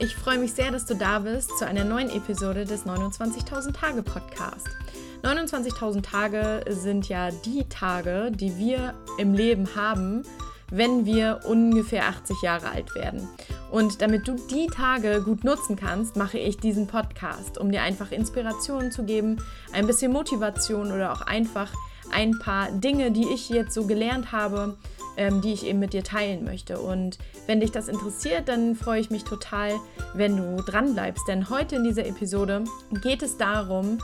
ich freue mich sehr, dass du da bist zu einer neuen Episode des 29.000 Tage Podcast. 29.000 Tage sind ja die Tage, die wir im Leben haben, wenn wir ungefähr 80 Jahre alt werden. Und damit du die Tage gut nutzen kannst, mache ich diesen Podcast, um dir einfach Inspirationen zu geben, ein bisschen Motivation oder auch einfach ein paar Dinge, die ich jetzt so gelernt habe, ähm, die ich eben mit dir teilen möchte. Und wenn dich das interessiert, dann freue ich mich total, wenn du dran bleibst. Denn heute in dieser Episode geht es darum,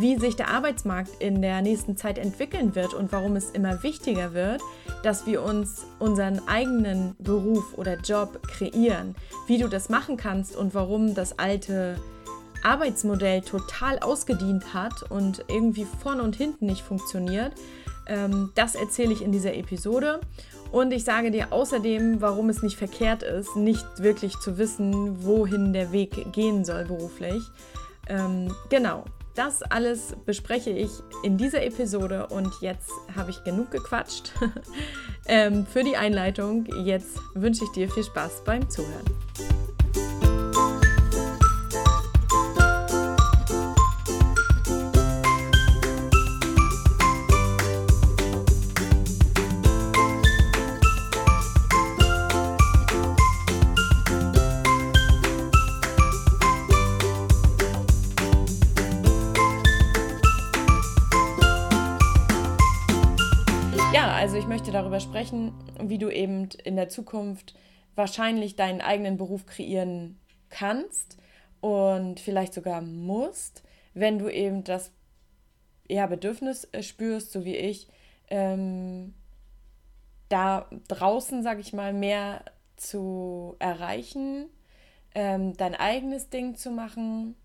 wie sich der Arbeitsmarkt in der nächsten Zeit entwickeln wird und warum es immer wichtiger wird, dass wir uns unseren eigenen Beruf oder Job kreieren, wie du das machen kannst und warum das alte Arbeitsmodell total ausgedient hat und irgendwie vorne und hinten nicht funktioniert. Ähm, das erzähle ich in dieser Episode. Und ich sage dir außerdem, warum es nicht verkehrt ist, nicht wirklich zu wissen, wohin der Weg gehen soll beruflich. Ähm, genau, das alles bespreche ich in dieser Episode und jetzt habe ich genug gequatscht ähm, für die Einleitung. Jetzt wünsche ich dir viel Spaß beim Zuhören. Wie du eben in der Zukunft wahrscheinlich deinen eigenen Beruf kreieren kannst und vielleicht sogar musst, wenn du eben das ja, Bedürfnis äh, spürst, so wie ich, ähm, da draußen, sage ich mal, mehr zu erreichen, ähm, dein eigenes Ding zu machen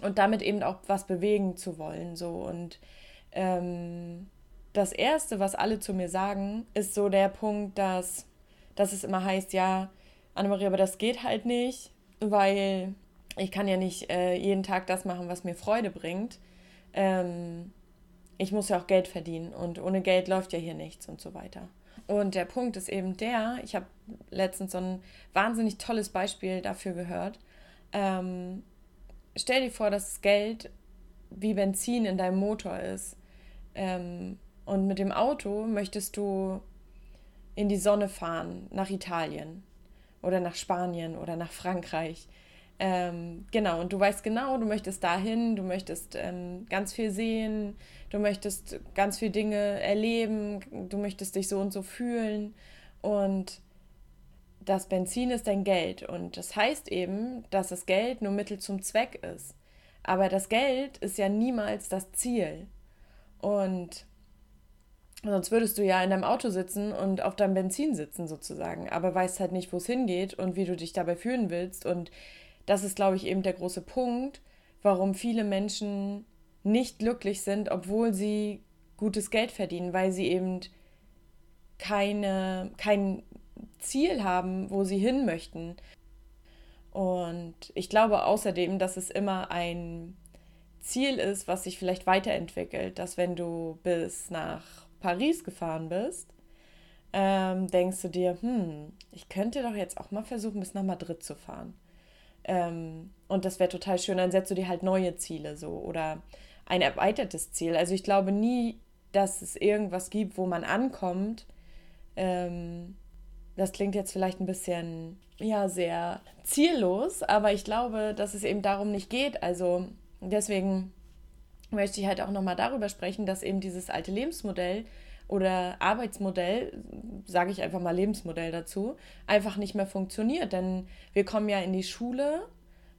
und damit eben auch was bewegen zu wollen. So und ähm, das Erste, was alle zu mir sagen, ist so der Punkt, dass, dass es immer heißt, ja, Annemarie, aber das geht halt nicht, weil ich kann ja nicht äh, jeden Tag das machen, was mir Freude bringt. Ähm, ich muss ja auch Geld verdienen und ohne Geld läuft ja hier nichts und so weiter. Und der Punkt ist eben der, ich habe letztens so ein wahnsinnig tolles Beispiel dafür gehört. Ähm, stell dir vor, dass Geld wie Benzin in deinem Motor ist. Ähm, und mit dem Auto möchtest du in die Sonne fahren, nach Italien oder nach Spanien oder nach Frankreich. Ähm, genau, und du weißt genau, du möchtest dahin, du möchtest ähm, ganz viel sehen, du möchtest ganz viele Dinge erleben, du möchtest dich so und so fühlen. Und das Benzin ist dein Geld. Und das heißt eben, dass das Geld nur Mittel zum Zweck ist. Aber das Geld ist ja niemals das Ziel. Und Sonst würdest du ja in deinem Auto sitzen und auf deinem Benzin sitzen sozusagen, aber weißt halt nicht, wo es hingeht und wie du dich dabei fühlen willst. Und das ist, glaube ich, eben der große Punkt, warum viele Menschen nicht glücklich sind, obwohl sie gutes Geld verdienen, weil sie eben keine, kein Ziel haben, wo sie hin möchten. Und ich glaube außerdem, dass es immer ein Ziel ist, was sich vielleicht weiterentwickelt, dass wenn du bis nach Paris gefahren bist, ähm, denkst du dir, hm, ich könnte doch jetzt auch mal versuchen, bis nach Madrid zu fahren. Ähm, und das wäre total schön. Dann setzt du dir halt neue Ziele so oder ein erweitertes Ziel. Also ich glaube nie, dass es irgendwas gibt, wo man ankommt. Ähm, das klingt jetzt vielleicht ein bisschen, ja, sehr ziellos, aber ich glaube, dass es eben darum nicht geht. Also deswegen möchte ich halt auch nochmal darüber sprechen, dass eben dieses alte Lebensmodell oder Arbeitsmodell, sage ich einfach mal Lebensmodell dazu, einfach nicht mehr funktioniert. Denn wir kommen ja in die Schule.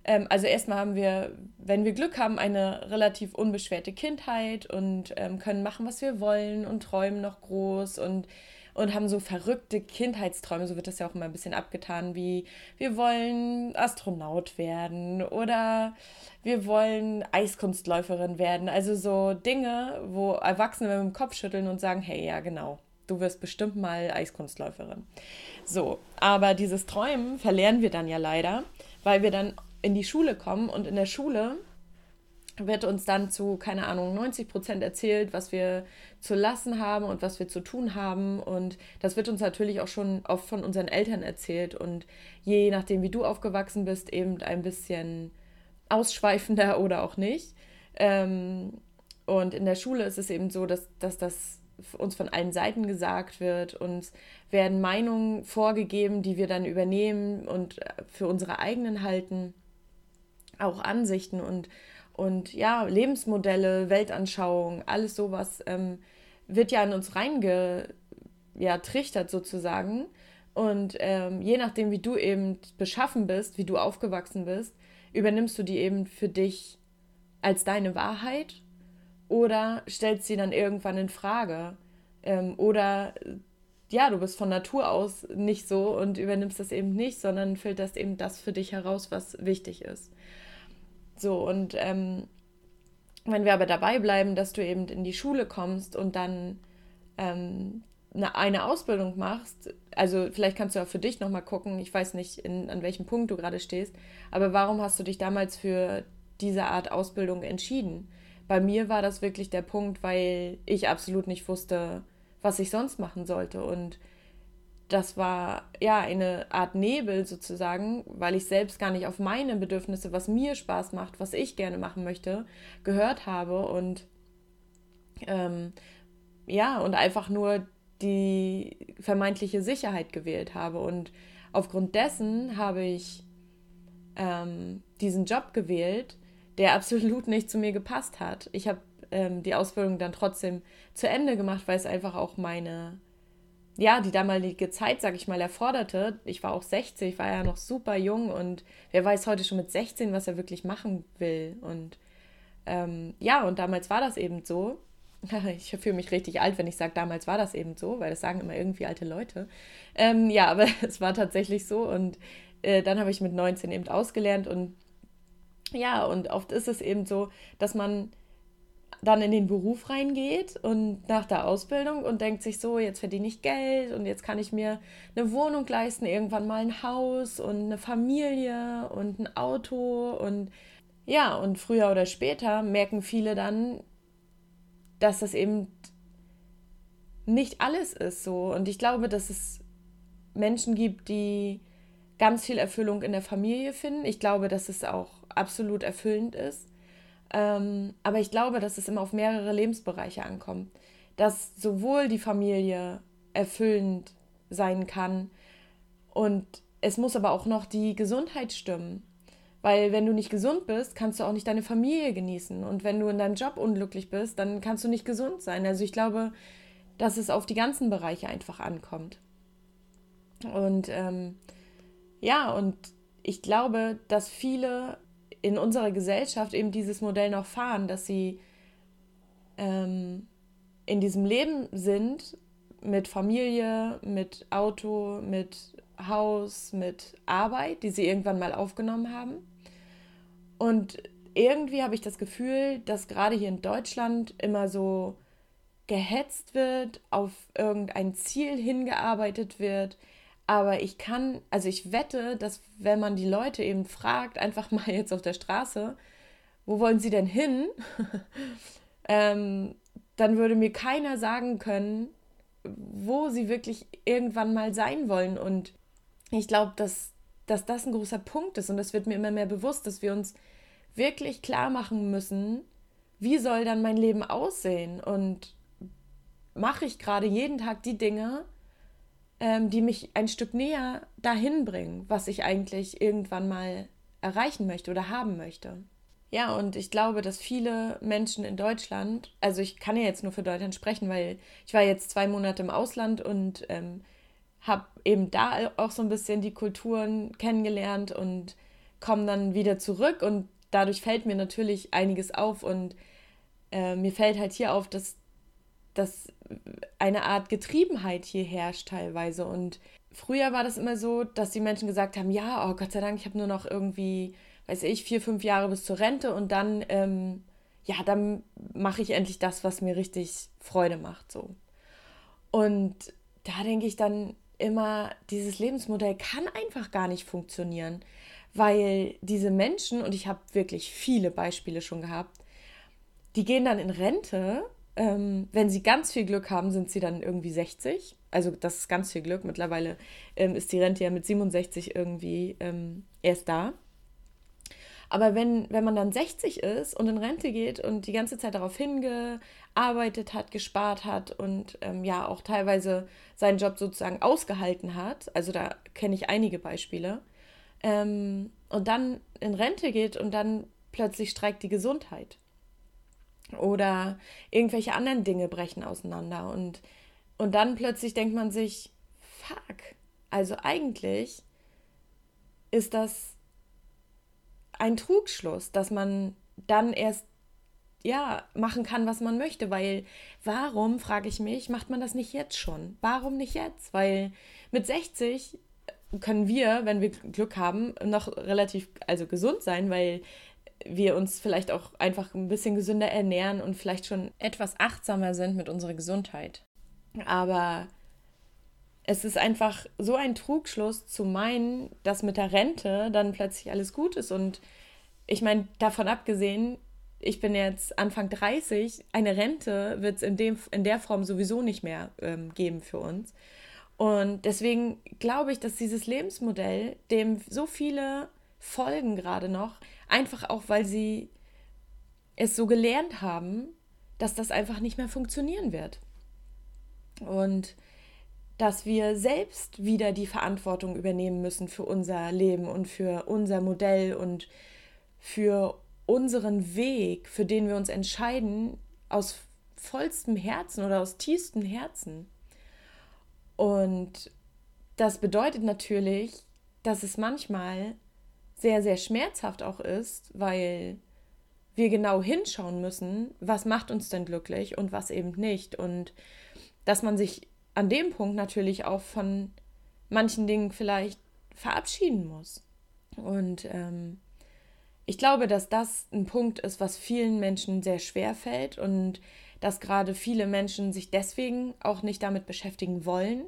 Ähm, also erstmal haben wir, wenn wir Glück haben, eine relativ unbeschwerte Kindheit und ähm, können machen, was wir wollen und träumen noch groß und und haben so verrückte Kindheitsträume, so wird das ja auch immer ein bisschen abgetan, wie wir wollen Astronaut werden oder wir wollen Eiskunstläuferin werden. Also so Dinge, wo Erwachsene mit dem Kopf schütteln und sagen, hey, ja, genau, du wirst bestimmt mal Eiskunstläuferin. So, aber dieses Träumen verlernen wir dann ja leider, weil wir dann in die Schule kommen und in der Schule wird uns dann zu, keine Ahnung, 90 Prozent erzählt, was wir zu lassen haben und was wir zu tun haben. Und das wird uns natürlich auch schon oft von unseren Eltern erzählt. Und je nachdem, wie du aufgewachsen bist, eben ein bisschen ausschweifender oder auch nicht. Ähm, und in der Schule ist es eben so, dass, dass das uns von allen Seiten gesagt wird. Uns werden Meinungen vorgegeben, die wir dann übernehmen und für unsere eigenen halten. Auch Ansichten und und ja, Lebensmodelle, Weltanschauung, alles sowas ähm, wird ja in uns reingetrichtert ja, sozusagen. Und ähm, je nachdem, wie du eben beschaffen bist, wie du aufgewachsen bist, übernimmst du die eben für dich als deine Wahrheit oder stellst sie dann irgendwann in Frage. Ähm, oder ja, du bist von Natur aus nicht so und übernimmst das eben nicht, sondern filterst eben das für dich heraus, was wichtig ist. So, und ähm, wenn wir aber dabei bleiben, dass du eben in die Schule kommst und dann ähm, eine, eine Ausbildung machst, also vielleicht kannst du auch für dich nochmal gucken, ich weiß nicht, in, an welchem Punkt du gerade stehst, aber warum hast du dich damals für diese Art Ausbildung entschieden? Bei mir war das wirklich der Punkt, weil ich absolut nicht wusste, was ich sonst machen sollte. Und das war ja eine Art Nebel sozusagen, weil ich selbst gar nicht auf meine Bedürfnisse, was mir Spaß macht, was ich gerne machen möchte, gehört habe und ähm, ja, und einfach nur die vermeintliche Sicherheit gewählt habe. Und aufgrund dessen habe ich ähm, diesen Job gewählt, der absolut nicht zu mir gepasst hat. Ich habe ähm, die Ausbildung dann trotzdem zu Ende gemacht, weil es einfach auch meine ja, die damalige Zeit, sag ich mal, erforderte. Ich war auch 60, ich war ja noch super jung und wer weiß heute schon mit 16, was er wirklich machen will. Und ähm, ja, und damals war das eben so. Ich fühle mich richtig alt, wenn ich sage, damals war das eben so, weil das sagen immer irgendwie alte Leute. Ähm, ja, aber es war tatsächlich so. Und äh, dann habe ich mit 19 eben ausgelernt und ja, und oft ist es eben so, dass man dann in den Beruf reingeht und nach der Ausbildung und denkt sich so, jetzt verdiene ich Geld und jetzt kann ich mir eine Wohnung leisten, irgendwann mal ein Haus und eine Familie und ein Auto und ja, und früher oder später merken viele dann, dass das eben nicht alles ist so. Und ich glaube, dass es Menschen gibt, die ganz viel Erfüllung in der Familie finden. Ich glaube, dass es auch absolut erfüllend ist. Ähm, aber ich glaube, dass es immer auf mehrere Lebensbereiche ankommt. Dass sowohl die Familie erfüllend sein kann und es muss aber auch noch die Gesundheit stimmen. Weil wenn du nicht gesund bist, kannst du auch nicht deine Familie genießen. Und wenn du in deinem Job unglücklich bist, dann kannst du nicht gesund sein. Also ich glaube, dass es auf die ganzen Bereiche einfach ankommt. Und ähm, ja, und ich glaube, dass viele in unserer Gesellschaft eben dieses Modell noch fahren, dass sie ähm, in diesem Leben sind mit Familie, mit Auto, mit Haus, mit Arbeit, die sie irgendwann mal aufgenommen haben. Und irgendwie habe ich das Gefühl, dass gerade hier in Deutschland immer so gehetzt wird, auf irgendein Ziel hingearbeitet wird, aber ich kann, also ich wette, dass wenn man die Leute eben fragt, einfach mal jetzt auf der Straße, wo wollen sie denn hin? ähm, dann würde mir keiner sagen können, wo sie wirklich irgendwann mal sein wollen. Und ich glaube, dass, dass das ein großer Punkt ist. Und das wird mir immer mehr bewusst, dass wir uns wirklich klar machen müssen, wie soll dann mein Leben aussehen? Und mache ich gerade jeden Tag die Dinge, ähm, die mich ein Stück näher dahin bringen, was ich eigentlich irgendwann mal erreichen möchte oder haben möchte. Ja, und ich glaube, dass viele Menschen in Deutschland, also ich kann ja jetzt nur für Deutschland sprechen, weil ich war jetzt zwei Monate im Ausland und ähm, habe eben da auch so ein bisschen die Kulturen kennengelernt und komme dann wieder zurück und dadurch fällt mir natürlich einiges auf und äh, mir fällt halt hier auf, dass dass eine Art Getriebenheit hier herrscht teilweise. Und früher war das immer so, dass die Menschen gesagt haben, ja, oh Gott sei Dank, ich habe nur noch irgendwie, weiß ich, vier, fünf Jahre bis zur Rente und dann, ähm, ja, dann mache ich endlich das, was mir richtig Freude macht. So. Und da denke ich dann immer, dieses Lebensmodell kann einfach gar nicht funktionieren, weil diese Menschen, und ich habe wirklich viele Beispiele schon gehabt, die gehen dann in Rente. Ähm, wenn sie ganz viel Glück haben, sind sie dann irgendwie 60. Also das ist ganz viel Glück. Mittlerweile ähm, ist die Rente ja mit 67 irgendwie ähm, erst da. Aber wenn, wenn man dann 60 ist und in Rente geht und die ganze Zeit darauf hingearbeitet hat, gespart hat und ähm, ja auch teilweise seinen Job sozusagen ausgehalten hat, also da kenne ich einige Beispiele, ähm, und dann in Rente geht und dann plötzlich streikt die Gesundheit. Oder irgendwelche anderen Dinge brechen auseinander. Und, und dann plötzlich denkt man sich, fuck, also eigentlich ist das ein Trugschluss, dass man dann erst ja, machen kann, was man möchte, weil warum, frage ich mich, macht man das nicht jetzt schon? Warum nicht jetzt? Weil mit 60 können wir, wenn wir Glück haben, noch relativ also gesund sein, weil wir uns vielleicht auch einfach ein bisschen gesünder ernähren und vielleicht schon etwas achtsamer sind mit unserer Gesundheit. Aber es ist einfach so ein Trugschluss zu meinen, dass mit der Rente dann plötzlich alles gut ist. Und ich meine, davon abgesehen, ich bin jetzt Anfang 30, eine Rente wird es in, in der Form sowieso nicht mehr ähm, geben für uns. Und deswegen glaube ich, dass dieses Lebensmodell, dem so viele folgen gerade noch, einfach auch, weil sie es so gelernt haben, dass das einfach nicht mehr funktionieren wird. Und dass wir selbst wieder die Verantwortung übernehmen müssen für unser Leben und für unser Modell und für unseren Weg, für den wir uns entscheiden, aus vollstem Herzen oder aus tiefstem Herzen. Und das bedeutet natürlich, dass es manchmal sehr, sehr schmerzhaft auch ist, weil wir genau hinschauen müssen, was macht uns denn glücklich und was eben nicht. Und dass man sich an dem Punkt natürlich auch von manchen Dingen vielleicht verabschieden muss. Und ähm, ich glaube, dass das ein Punkt ist, was vielen Menschen sehr schwer fällt und dass gerade viele Menschen sich deswegen auch nicht damit beschäftigen wollen.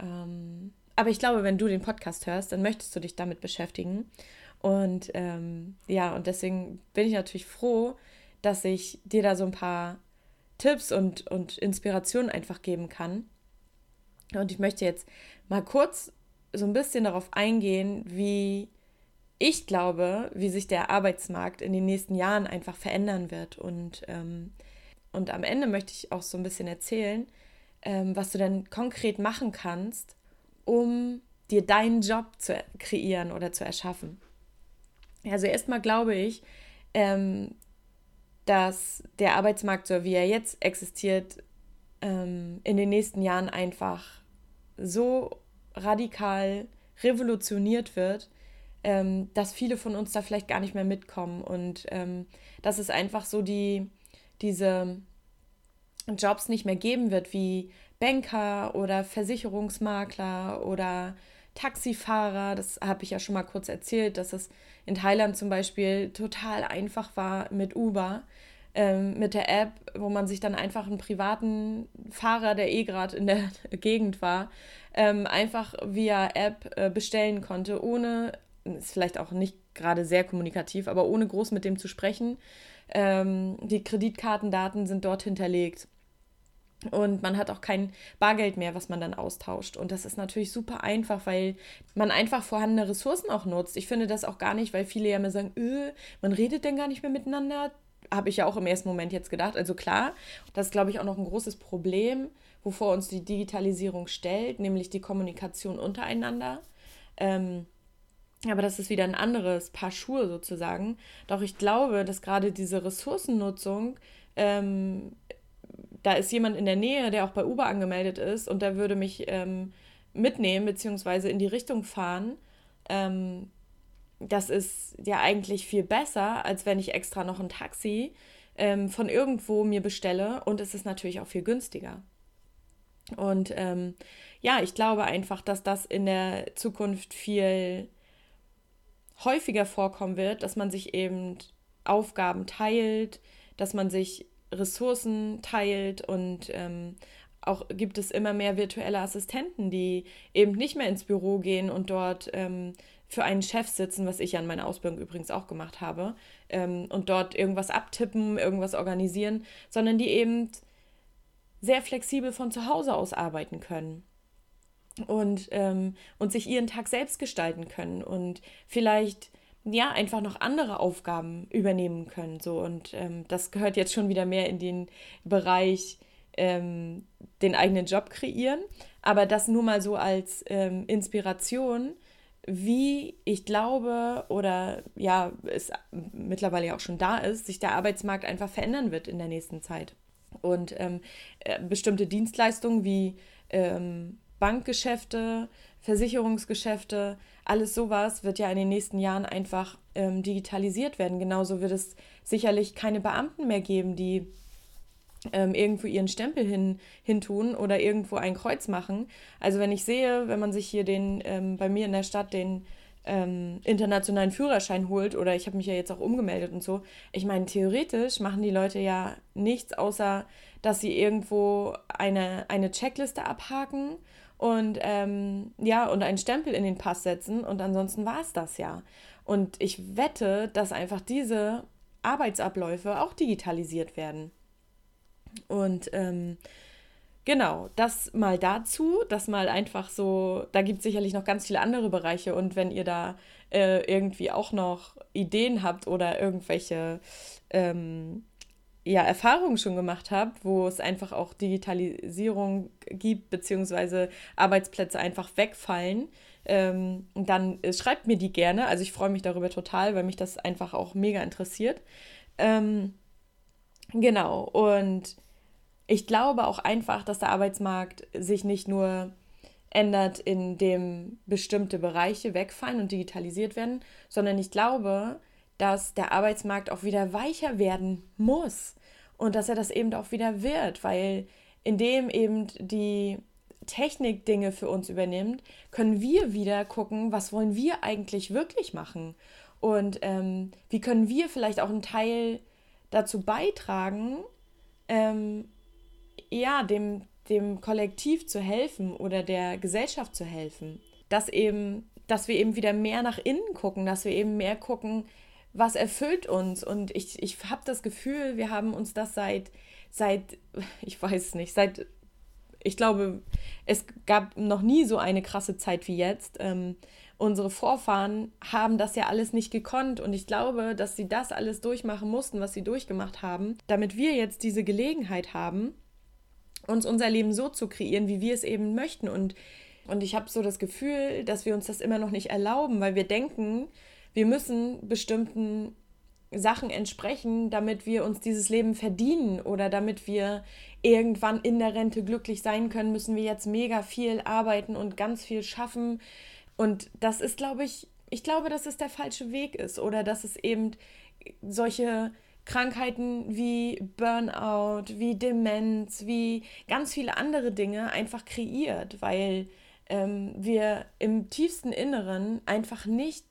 Ähm, aber ich glaube, wenn du den Podcast hörst, dann möchtest du dich damit beschäftigen. Und ähm, ja, und deswegen bin ich natürlich froh, dass ich dir da so ein paar Tipps und, und Inspirationen einfach geben kann. Und ich möchte jetzt mal kurz so ein bisschen darauf eingehen, wie ich glaube, wie sich der Arbeitsmarkt in den nächsten Jahren einfach verändern wird. Und, ähm, und am Ende möchte ich auch so ein bisschen erzählen, ähm, was du denn konkret machen kannst, um dir deinen Job zu kreieren oder zu erschaffen. Also erstmal glaube ich, ähm, dass der Arbeitsmarkt, so wie er jetzt existiert, ähm, in den nächsten Jahren einfach so radikal revolutioniert wird, ähm, dass viele von uns da vielleicht gar nicht mehr mitkommen. Und ähm, dass es einfach so die, diese Jobs nicht mehr geben wird, wie Banker oder Versicherungsmakler oder Taxifahrer. Das habe ich ja schon mal kurz erzählt, dass es in Thailand zum Beispiel total einfach war mit Uber, ähm, mit der App, wo man sich dann einfach einen privaten Fahrer, der eh gerade in der Gegend war, ähm, einfach via App äh, bestellen konnte, ohne, ist vielleicht auch nicht gerade sehr kommunikativ, aber ohne groß mit dem zu sprechen. Ähm, die Kreditkartendaten sind dort hinterlegt. Und man hat auch kein Bargeld mehr, was man dann austauscht. Und das ist natürlich super einfach, weil man einfach vorhandene Ressourcen auch nutzt. Ich finde das auch gar nicht, weil viele ja immer sagen, öh, man redet denn gar nicht mehr miteinander. Habe ich ja auch im ersten Moment jetzt gedacht. Also klar, das ist, glaube ich, auch noch ein großes Problem, wovor uns die Digitalisierung stellt, nämlich die Kommunikation untereinander. Ähm, aber das ist wieder ein anderes Paar Schuhe sozusagen. Doch ich glaube, dass gerade diese Ressourcennutzung ähm, da ist jemand in der Nähe, der auch bei Uber angemeldet ist und der würde mich ähm, mitnehmen beziehungsweise in die Richtung fahren. Ähm, das ist ja eigentlich viel besser, als wenn ich extra noch ein Taxi ähm, von irgendwo mir bestelle und es ist natürlich auch viel günstiger. Und ähm, ja, ich glaube einfach, dass das in der Zukunft viel häufiger vorkommen wird, dass man sich eben Aufgaben teilt, dass man sich Ressourcen teilt und ähm, auch gibt es immer mehr virtuelle Assistenten, die eben nicht mehr ins Büro gehen und dort ähm, für einen Chef sitzen, was ich ja in meiner Ausbildung übrigens auch gemacht habe, ähm, und dort irgendwas abtippen, irgendwas organisieren, sondern die eben sehr flexibel von zu Hause aus arbeiten können und, ähm, und sich ihren Tag selbst gestalten können. Und vielleicht ja einfach noch andere Aufgaben übernehmen können. So und ähm, das gehört jetzt schon wieder mehr in den Bereich ähm, den eigenen Job kreieren, aber das nur mal so als ähm, Inspiration, wie ich glaube oder ja es mittlerweile auch schon da ist, sich der Arbeitsmarkt einfach verändern wird in der nächsten Zeit und ähm, äh, bestimmte Dienstleistungen wie ähm, Bankgeschäfte, Versicherungsgeschäfte, alles sowas wird ja in den nächsten Jahren einfach ähm, digitalisiert werden. Genauso wird es sicherlich keine Beamten mehr geben, die ähm, irgendwo ihren Stempel hin, hin tun oder irgendwo ein Kreuz machen. Also wenn ich sehe, wenn man sich hier den ähm, bei mir in der Stadt den ähm, internationalen Führerschein holt oder ich habe mich ja jetzt auch umgemeldet und so. Ich meine, theoretisch machen die Leute ja nichts, außer dass sie irgendwo eine, eine Checkliste abhaken und ähm, ja, und einen Stempel in den Pass setzen und ansonsten war es das ja. Und ich wette, dass einfach diese Arbeitsabläufe auch digitalisiert werden. Und ähm, Genau, das mal dazu, das mal einfach so, da gibt es sicherlich noch ganz viele andere Bereiche und wenn ihr da äh, irgendwie auch noch Ideen habt oder irgendwelche ähm, ja, Erfahrungen schon gemacht habt, wo es einfach auch Digitalisierung gibt, beziehungsweise Arbeitsplätze einfach wegfallen, ähm, dann äh, schreibt mir die gerne. Also ich freue mich darüber total, weil mich das einfach auch mega interessiert. Ähm, genau, und ich glaube auch einfach, dass der Arbeitsmarkt sich nicht nur ändert, indem bestimmte Bereiche wegfallen und digitalisiert werden, sondern ich glaube, dass der Arbeitsmarkt auch wieder weicher werden muss und dass er das eben auch wieder wird, weil indem eben die Technik Dinge für uns übernimmt, können wir wieder gucken, was wollen wir eigentlich wirklich machen und ähm, wie können wir vielleicht auch einen Teil dazu beitragen, ähm, ja, dem, dem Kollektiv zu helfen oder der Gesellschaft zu helfen. Dass eben, dass wir eben wieder mehr nach innen gucken, dass wir eben mehr gucken, was erfüllt uns. Und ich, ich habe das Gefühl, wir haben uns das seit, seit, ich weiß nicht, seit, ich glaube, es gab noch nie so eine krasse Zeit wie jetzt. Ähm, unsere Vorfahren haben das ja alles nicht gekonnt und ich glaube, dass sie das alles durchmachen mussten, was sie durchgemacht haben, damit wir jetzt diese Gelegenheit haben, uns unser Leben so zu kreieren, wie wir es eben möchten. Und, und ich habe so das Gefühl, dass wir uns das immer noch nicht erlauben, weil wir denken, wir müssen bestimmten Sachen entsprechen, damit wir uns dieses Leben verdienen oder damit wir irgendwann in der Rente glücklich sein können, müssen wir jetzt mega viel arbeiten und ganz viel schaffen. Und das ist, glaube ich, ich glaube, dass es der falsche Weg ist oder dass es eben solche Krankheiten wie Burnout, wie Demenz, wie ganz viele andere Dinge einfach kreiert, weil ähm, wir im tiefsten Inneren einfach nicht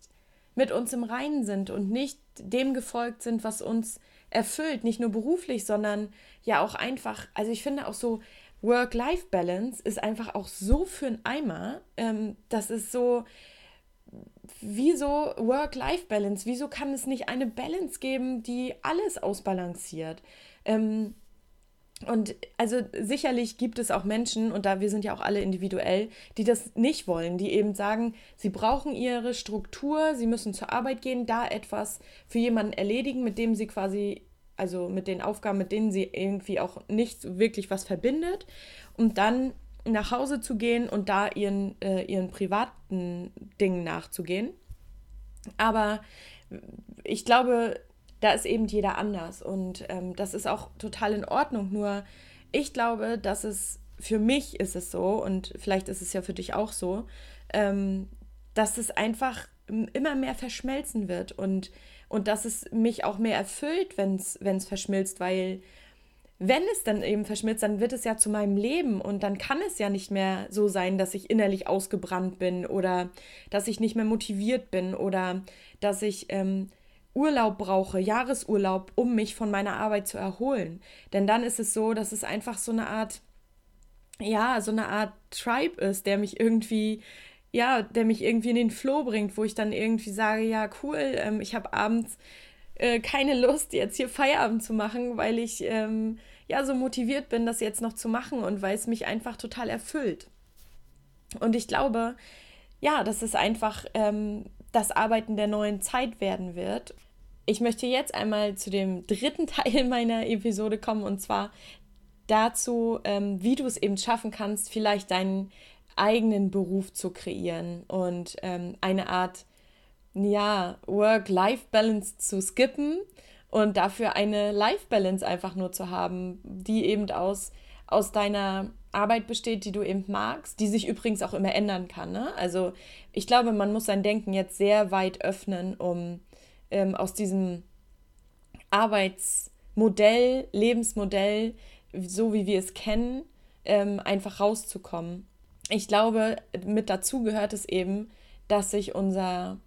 mit uns im Reinen sind und nicht dem gefolgt sind, was uns erfüllt, nicht nur beruflich, sondern ja auch einfach, also ich finde auch so, Work-Life-Balance ist einfach auch so für einen Eimer. Ähm, das ist so, wieso Work-Life-Balance? Wieso kann es nicht eine Balance geben, die alles ausbalanciert? Ähm, und also sicherlich gibt es auch Menschen, und da wir sind ja auch alle individuell, die das nicht wollen, die eben sagen, sie brauchen ihre Struktur, sie müssen zur Arbeit gehen, da etwas für jemanden erledigen, mit dem sie quasi, also mit den Aufgaben, mit denen sie irgendwie auch nicht wirklich was verbindet. Und dann nach Hause zu gehen und da ihren, äh, ihren privaten Dingen nachzugehen. Aber ich glaube, da ist eben jeder anders. Und ähm, das ist auch total in Ordnung. Nur ich glaube, dass es für mich ist es so und vielleicht ist es ja für dich auch so, ähm, dass es einfach immer mehr verschmelzen wird. Und, und dass es mich auch mehr erfüllt, wenn es verschmilzt, weil wenn es dann eben verschmilzt, dann wird es ja zu meinem Leben. Und dann kann es ja nicht mehr so sein, dass ich innerlich ausgebrannt bin oder dass ich nicht mehr motiviert bin oder dass ich ähm, Urlaub brauche, Jahresurlaub, um mich von meiner Arbeit zu erholen. Denn dann ist es so, dass es einfach so eine Art, ja, so eine Art Tribe ist, der mich irgendwie ja, der mich irgendwie in den Flow bringt, wo ich dann irgendwie sage, ja, cool, ähm, ich habe abends äh, keine Lust, jetzt hier Feierabend zu machen, weil ich ähm, ja so motiviert bin, das jetzt noch zu machen und weil es mich einfach total erfüllt. Und ich glaube, ja, dass es einfach ähm, das Arbeiten der neuen Zeit werden wird. Ich möchte jetzt einmal zu dem dritten Teil meiner Episode kommen und zwar dazu, ähm, wie du es eben schaffen kannst, vielleicht deinen eigenen Beruf zu kreieren und ähm, eine Art ja, Work-Life-Balance zu skippen und dafür eine Life-Balance einfach nur zu haben, die eben aus, aus deiner Arbeit besteht, die du eben magst, die sich übrigens auch immer ändern kann. Ne? Also ich glaube, man muss sein Denken jetzt sehr weit öffnen, um ähm, aus diesem Arbeitsmodell, Lebensmodell, so wie wir es kennen, ähm, einfach rauszukommen. Ich glaube, mit dazu gehört es eben, dass sich unser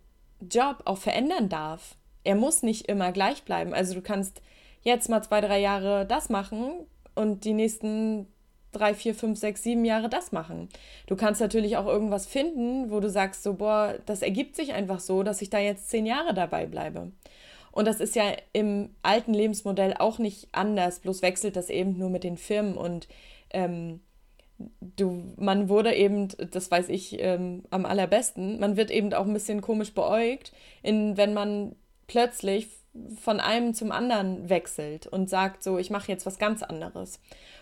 Job auch verändern darf. Er muss nicht immer gleich bleiben. Also du kannst jetzt mal zwei, drei Jahre das machen und die nächsten drei, vier, fünf, sechs, sieben Jahre das machen. Du kannst natürlich auch irgendwas finden, wo du sagst, so, boah, das ergibt sich einfach so, dass ich da jetzt zehn Jahre dabei bleibe. Und das ist ja im alten Lebensmodell auch nicht anders, bloß wechselt das eben nur mit den Firmen und ähm, du, man wurde eben, das weiß ich ähm, am allerbesten, man wird eben auch ein bisschen komisch beäugt, in, wenn man plötzlich von einem zum anderen wechselt und sagt so, ich mache jetzt was ganz anderes.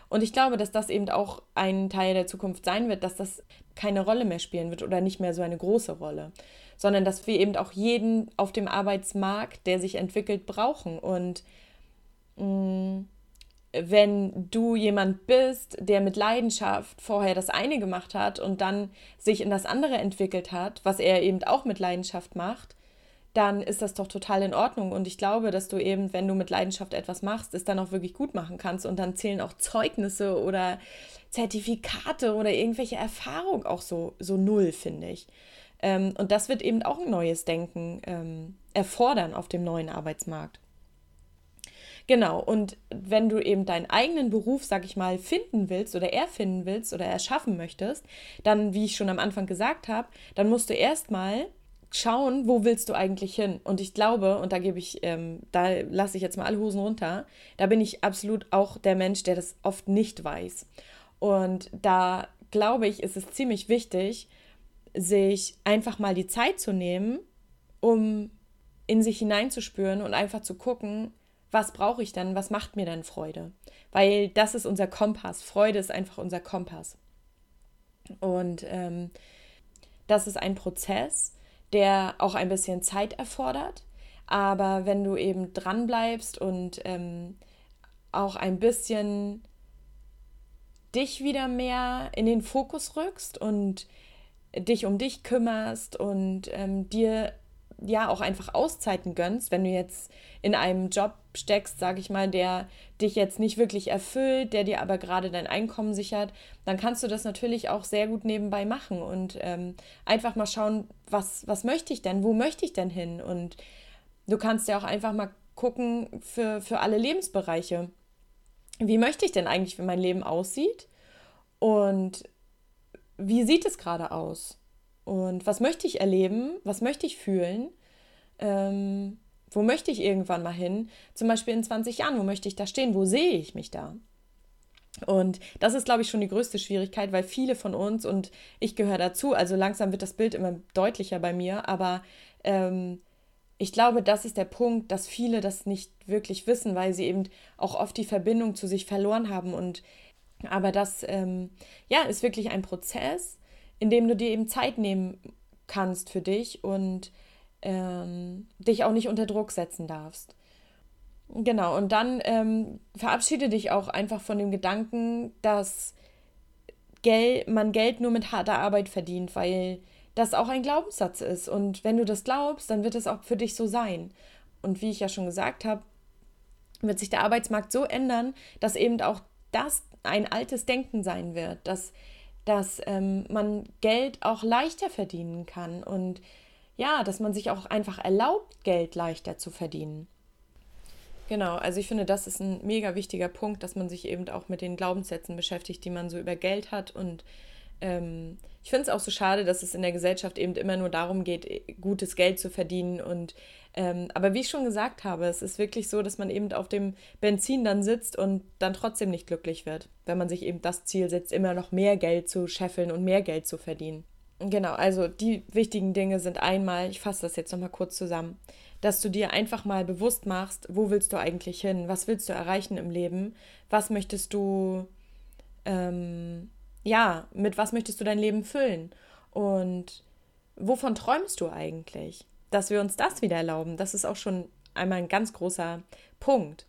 Und ich glaube, dass das eben auch ein Teil der Zukunft sein wird, dass das keine Rolle mehr spielen wird oder nicht mehr so eine große Rolle, sondern dass wir eben auch jeden auf dem Arbeitsmarkt, der sich entwickelt, brauchen. Und mh, mm, wenn du jemand bist, der mit Leidenschaft vorher das eine gemacht hat und dann sich in das andere entwickelt hat, was er eben auch mit Leidenschaft macht, dann ist das doch total in Ordnung. Und ich glaube, dass du eben, wenn du mit Leidenschaft etwas machst, es dann auch wirklich gut machen kannst. Und dann zählen auch Zeugnisse oder Zertifikate oder irgendwelche Erfahrung auch so, so null, finde ich. Ähm, und das wird eben auch ein neues Denken ähm, erfordern auf dem neuen Arbeitsmarkt. Genau, und wenn du eben deinen eigenen Beruf, sag ich mal, finden willst oder erfinden willst oder erschaffen möchtest, dann, wie ich schon am Anfang gesagt habe, dann musst du erstmal schauen, wo willst du eigentlich hin? Und ich glaube, und da gebe ich, ähm, da lasse ich jetzt mal alle Hosen runter, da bin ich absolut auch der Mensch, der das oft nicht weiß. Und da glaube ich, ist es ziemlich wichtig, sich einfach mal die Zeit zu nehmen, um in sich hineinzuspüren und einfach zu gucken, was brauche ich denn, was macht mir denn Freude? Weil das ist unser Kompass. Freude ist einfach unser Kompass. Und ähm, das ist ein Prozess, der auch ein bisschen Zeit erfordert. Aber wenn du eben dran bleibst und ähm, auch ein bisschen dich wieder mehr in den Fokus rückst und dich um dich kümmerst und ähm, dir ja auch einfach Auszeiten gönnst, wenn du jetzt in einem Job steckst, sage ich mal, der dich jetzt nicht wirklich erfüllt, der dir aber gerade dein Einkommen sichert, dann kannst du das natürlich auch sehr gut nebenbei machen und ähm, einfach mal schauen, was, was möchte ich denn, wo möchte ich denn hin? Und du kannst ja auch einfach mal gucken für, für alle Lebensbereiche. Wie möchte ich denn eigentlich, wie mein Leben aussieht? Und wie sieht es gerade aus? Und was möchte ich erleben? Was möchte ich fühlen? Ähm, wo möchte ich irgendwann mal hin? Zum Beispiel in 20 Jahren, wo möchte ich da stehen? Wo sehe ich mich da? Und das ist, glaube ich, schon die größte Schwierigkeit, weil viele von uns, und ich gehöre dazu, also langsam wird das Bild immer deutlicher bei mir, aber ähm, ich glaube, das ist der Punkt, dass viele das nicht wirklich wissen, weil sie eben auch oft die Verbindung zu sich verloren haben. Und aber das ähm, ja, ist wirklich ein Prozess, indem du dir eben Zeit nehmen kannst für dich und ähm, dich auch nicht unter Druck setzen darfst. Genau, und dann ähm, verabschiede dich auch einfach von dem Gedanken, dass Geld, man Geld nur mit harter Arbeit verdient, weil das auch ein Glaubenssatz ist. Und wenn du das glaubst, dann wird es auch für dich so sein. Und wie ich ja schon gesagt habe, wird sich der Arbeitsmarkt so ändern, dass eben auch das ein altes Denken sein wird, dass dass ähm, man Geld auch leichter verdienen kann und ja, dass man sich auch einfach erlaubt, Geld leichter zu verdienen. Genau, also ich finde, das ist ein mega wichtiger Punkt, dass man sich eben auch mit den Glaubenssätzen beschäftigt, die man so über Geld hat und ähm, ich finde es auch so schade, dass es in der Gesellschaft eben immer nur darum geht, gutes Geld zu verdienen. Und ähm, aber wie ich schon gesagt habe, es ist wirklich so, dass man eben auf dem Benzin dann sitzt und dann trotzdem nicht glücklich wird, wenn man sich eben das Ziel setzt, immer noch mehr Geld zu scheffeln und mehr Geld zu verdienen. Genau, also die wichtigen Dinge sind einmal, ich fasse das jetzt nochmal kurz zusammen, dass du dir einfach mal bewusst machst, wo willst du eigentlich hin, was willst du erreichen im Leben, was möchtest du ähm, ja, mit was möchtest du dein Leben füllen? Und wovon träumst du eigentlich? Dass wir uns das wieder erlauben, das ist auch schon einmal ein ganz großer Punkt.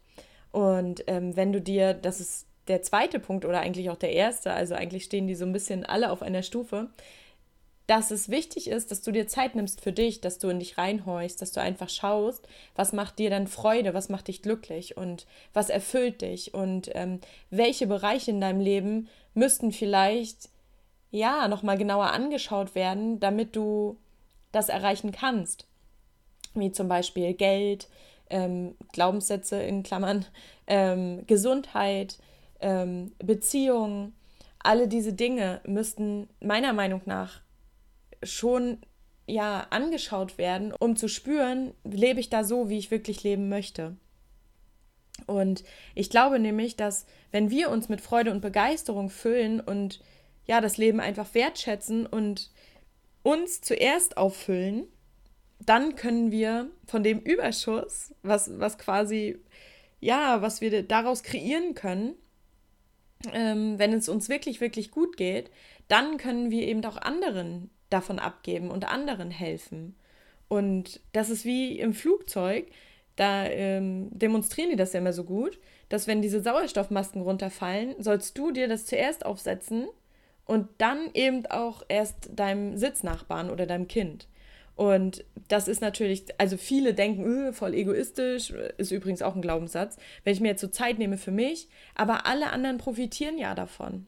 Und ähm, wenn du dir, das ist der zweite Punkt oder eigentlich auch der erste, also eigentlich stehen die so ein bisschen alle auf einer Stufe, dass es wichtig ist, dass du dir Zeit nimmst für dich, dass du in dich reinhorchst, dass du einfach schaust, was macht dir dann Freude, was macht dich glücklich und was erfüllt dich und ähm, welche Bereiche in deinem Leben müssten vielleicht ja nochmal genauer angeschaut werden, damit du das erreichen kannst. Wie zum Beispiel Geld, ähm, Glaubenssätze in Klammern, ähm, Gesundheit, ähm, Beziehungen. Alle diese Dinge müssten meiner Meinung nach schon ja angeschaut werden, um zu spüren, lebe ich da so, wie ich wirklich leben möchte. Und ich glaube nämlich, dass wenn wir uns mit Freude und Begeisterung füllen und ja, das Leben einfach wertschätzen und uns zuerst auffüllen, dann können wir von dem Überschuss, was, was quasi, ja, was wir daraus kreieren können, ähm, wenn es uns wirklich, wirklich gut geht, dann können wir eben auch anderen davon abgeben und anderen helfen. Und das ist wie im Flugzeug, da ähm, demonstrieren die das ja immer so gut, dass wenn diese Sauerstoffmasken runterfallen, sollst du dir das zuerst aufsetzen und dann eben auch erst deinem Sitznachbarn oder deinem Kind. Und das ist natürlich, also viele denken, öh, voll egoistisch, ist übrigens auch ein Glaubenssatz, wenn ich mir jetzt so Zeit nehme für mich, aber alle anderen profitieren ja davon.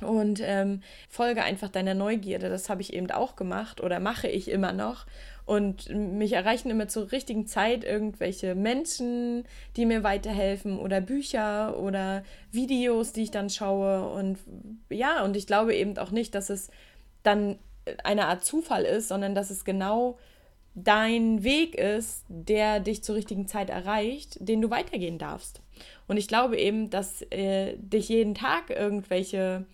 Und ähm, folge einfach deiner Neugierde. Das habe ich eben auch gemacht oder mache ich immer noch. Und mich erreichen immer zur richtigen Zeit irgendwelche Menschen, die mir weiterhelfen oder Bücher oder Videos, die ich dann schaue. Und ja, und ich glaube eben auch nicht, dass es dann eine Art Zufall ist, sondern dass es genau dein Weg ist, der dich zur richtigen Zeit erreicht, den du weitergehen darfst. Und ich glaube eben, dass äh, dich jeden Tag irgendwelche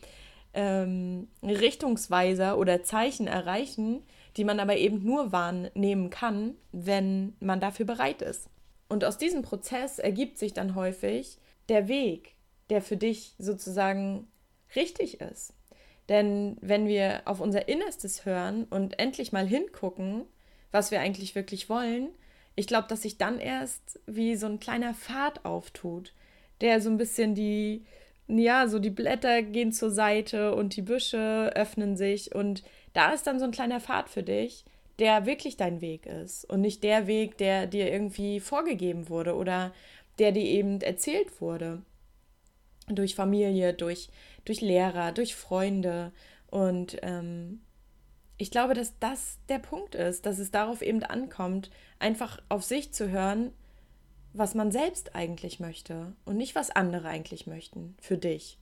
ähm, Richtungsweiser oder Zeichen erreichen, die man aber eben nur wahrnehmen kann, wenn man dafür bereit ist. Und aus diesem Prozess ergibt sich dann häufig der Weg, der für dich sozusagen richtig ist. Denn wenn wir auf unser Innerstes hören und endlich mal hingucken, was wir eigentlich wirklich wollen, ich glaube, dass sich dann erst wie so ein kleiner Pfad auftut, der so ein bisschen die, ja, so die Blätter gehen zur Seite und die Büsche öffnen sich und da ist dann so ein kleiner Pfad für dich, der wirklich dein Weg ist und nicht der Weg, der dir irgendwie vorgegeben wurde oder der dir eben erzählt wurde. Durch Familie, durch, durch Lehrer, durch Freunde. Und ähm, ich glaube, dass das der Punkt ist, dass es darauf eben ankommt, einfach auf sich zu hören was man selbst eigentlich möchte und nicht was andere eigentlich möchten für dich.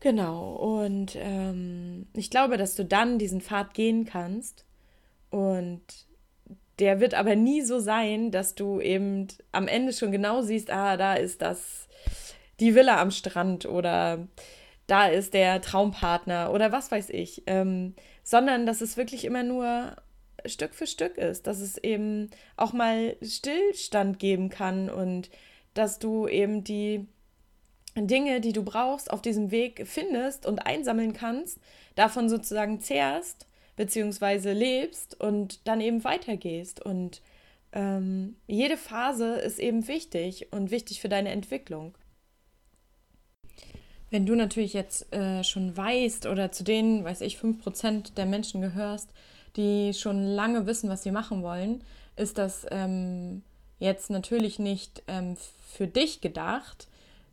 Genau, und ähm, ich glaube, dass du dann diesen Pfad gehen kannst und der wird aber nie so sein, dass du eben am Ende schon genau siehst, ah, da ist das, die Villa am Strand oder da ist der Traumpartner oder was weiß ich, ähm, sondern dass es wirklich immer nur Stück für Stück ist, dass es eben auch mal Stillstand geben kann und dass du eben die Dinge, die du brauchst, auf diesem Weg findest und einsammeln kannst, davon sozusagen zehrst beziehungsweise lebst und dann eben weitergehst. Und ähm, jede Phase ist eben wichtig und wichtig für deine Entwicklung. Wenn du natürlich jetzt äh, schon weißt oder zu denen, weiß ich, 5% der Menschen gehörst, die schon lange wissen, was sie machen wollen, ist das ähm, jetzt natürlich nicht ähm, für dich gedacht.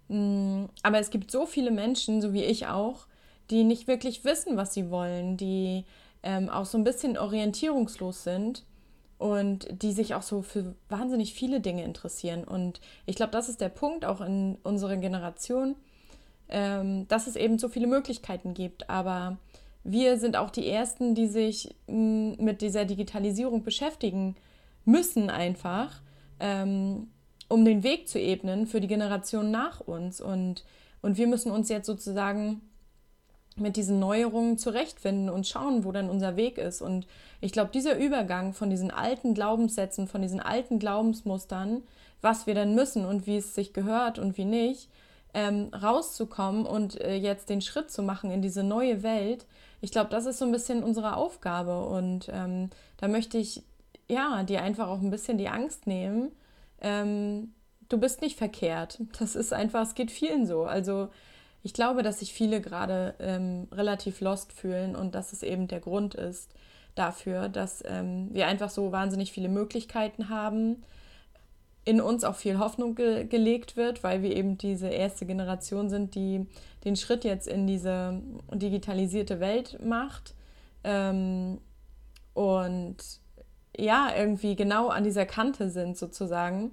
Mm, aber es gibt so viele Menschen, so wie ich auch, die nicht wirklich wissen, was sie wollen, die ähm, auch so ein bisschen orientierungslos sind und die sich auch so für wahnsinnig viele Dinge interessieren. Und ich glaube, das ist der Punkt auch in unserer Generation, ähm, dass es eben so viele Möglichkeiten gibt. Aber wir sind auch die Ersten, die sich m, mit dieser Digitalisierung beschäftigen müssen einfach, ähm, um den Weg zu ebnen für die Generation nach uns. Und, und wir müssen uns jetzt sozusagen mit diesen Neuerungen zurechtfinden und schauen, wo dann unser Weg ist. Und ich glaube, dieser Übergang von diesen alten Glaubenssätzen, von diesen alten Glaubensmustern, was wir dann müssen und wie es sich gehört und wie nicht, ähm, rauszukommen und äh, jetzt den Schritt zu machen in diese neue Welt, ich glaube, das ist so ein bisschen unsere Aufgabe. Und ähm, da möchte ich ja dir einfach auch ein bisschen die Angst nehmen. Ähm, du bist nicht verkehrt. Das ist einfach, es geht vielen so. Also ich glaube, dass sich viele gerade ähm, relativ lost fühlen und dass es eben der Grund ist dafür, dass ähm, wir einfach so wahnsinnig viele Möglichkeiten haben, in uns auch viel Hoffnung ge gelegt wird, weil wir eben diese erste Generation sind, die den Schritt jetzt in diese digitalisierte Welt macht. Ähm, und ja, irgendwie genau an dieser Kante sind sozusagen.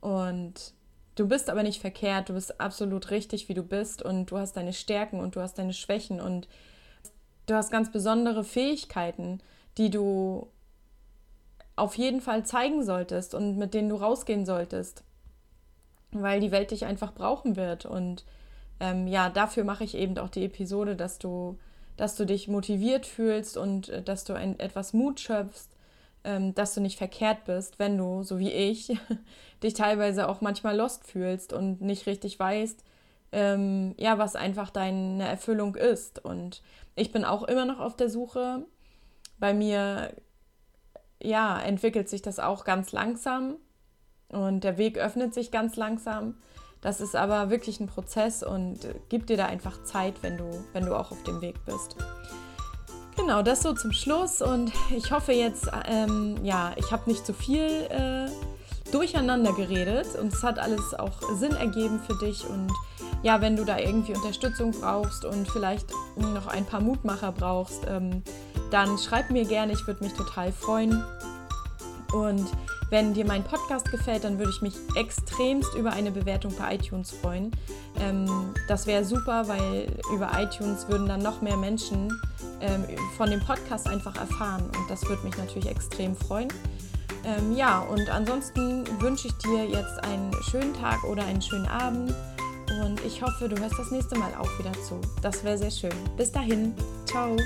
Und Du bist aber nicht verkehrt, du bist absolut richtig, wie du bist und du hast deine Stärken und du hast deine Schwächen und du hast ganz besondere Fähigkeiten, die du auf jeden Fall zeigen solltest und mit denen du rausgehen solltest, weil die Welt dich einfach brauchen wird. Und ähm, ja, dafür mache ich eben auch die Episode, dass du, dass du dich motiviert fühlst und äh, dass du ein, etwas Mut schöpfst ähm, dass du nicht verkehrt bist, wenn du, so wie ich, dich teilweise auch manchmal lost fühlst und nicht richtig weißt, ähm, ja, was einfach deine Erfüllung ist. Und ich bin auch immer noch auf der Suche. Bei mir, ja, entwickelt sich das auch ganz langsam und der Weg öffnet sich ganz langsam. Das ist aber wirklich ein Prozess und gib dir da einfach Zeit, wenn du, wenn du auch auf dem Weg bist. Genau, das so zum Schluss und ich hoffe jetzt, ähm, ja, ich habe nicht zu so viel äh, durcheinander geredet und es hat alles auch Sinn ergeben für dich und ja, wenn du da irgendwie Unterstützung brauchst und vielleicht noch ein paar Mutmacher brauchst, ähm, dann schreib mir gerne, ich würde mich total freuen. Und wenn dir mein Podcast gefällt, dann würde ich mich extremst über eine Bewertung bei iTunes freuen. Ähm, das wäre super, weil über iTunes würden dann noch mehr Menschen ähm, von dem Podcast einfach erfahren und das würde mich natürlich extrem freuen. Ähm, ja, und ansonsten wünsche ich dir jetzt einen schönen Tag oder einen schönen Abend und ich hoffe, du hörst das nächste Mal auch wieder zu. Das wäre sehr schön. Bis dahin, ciao.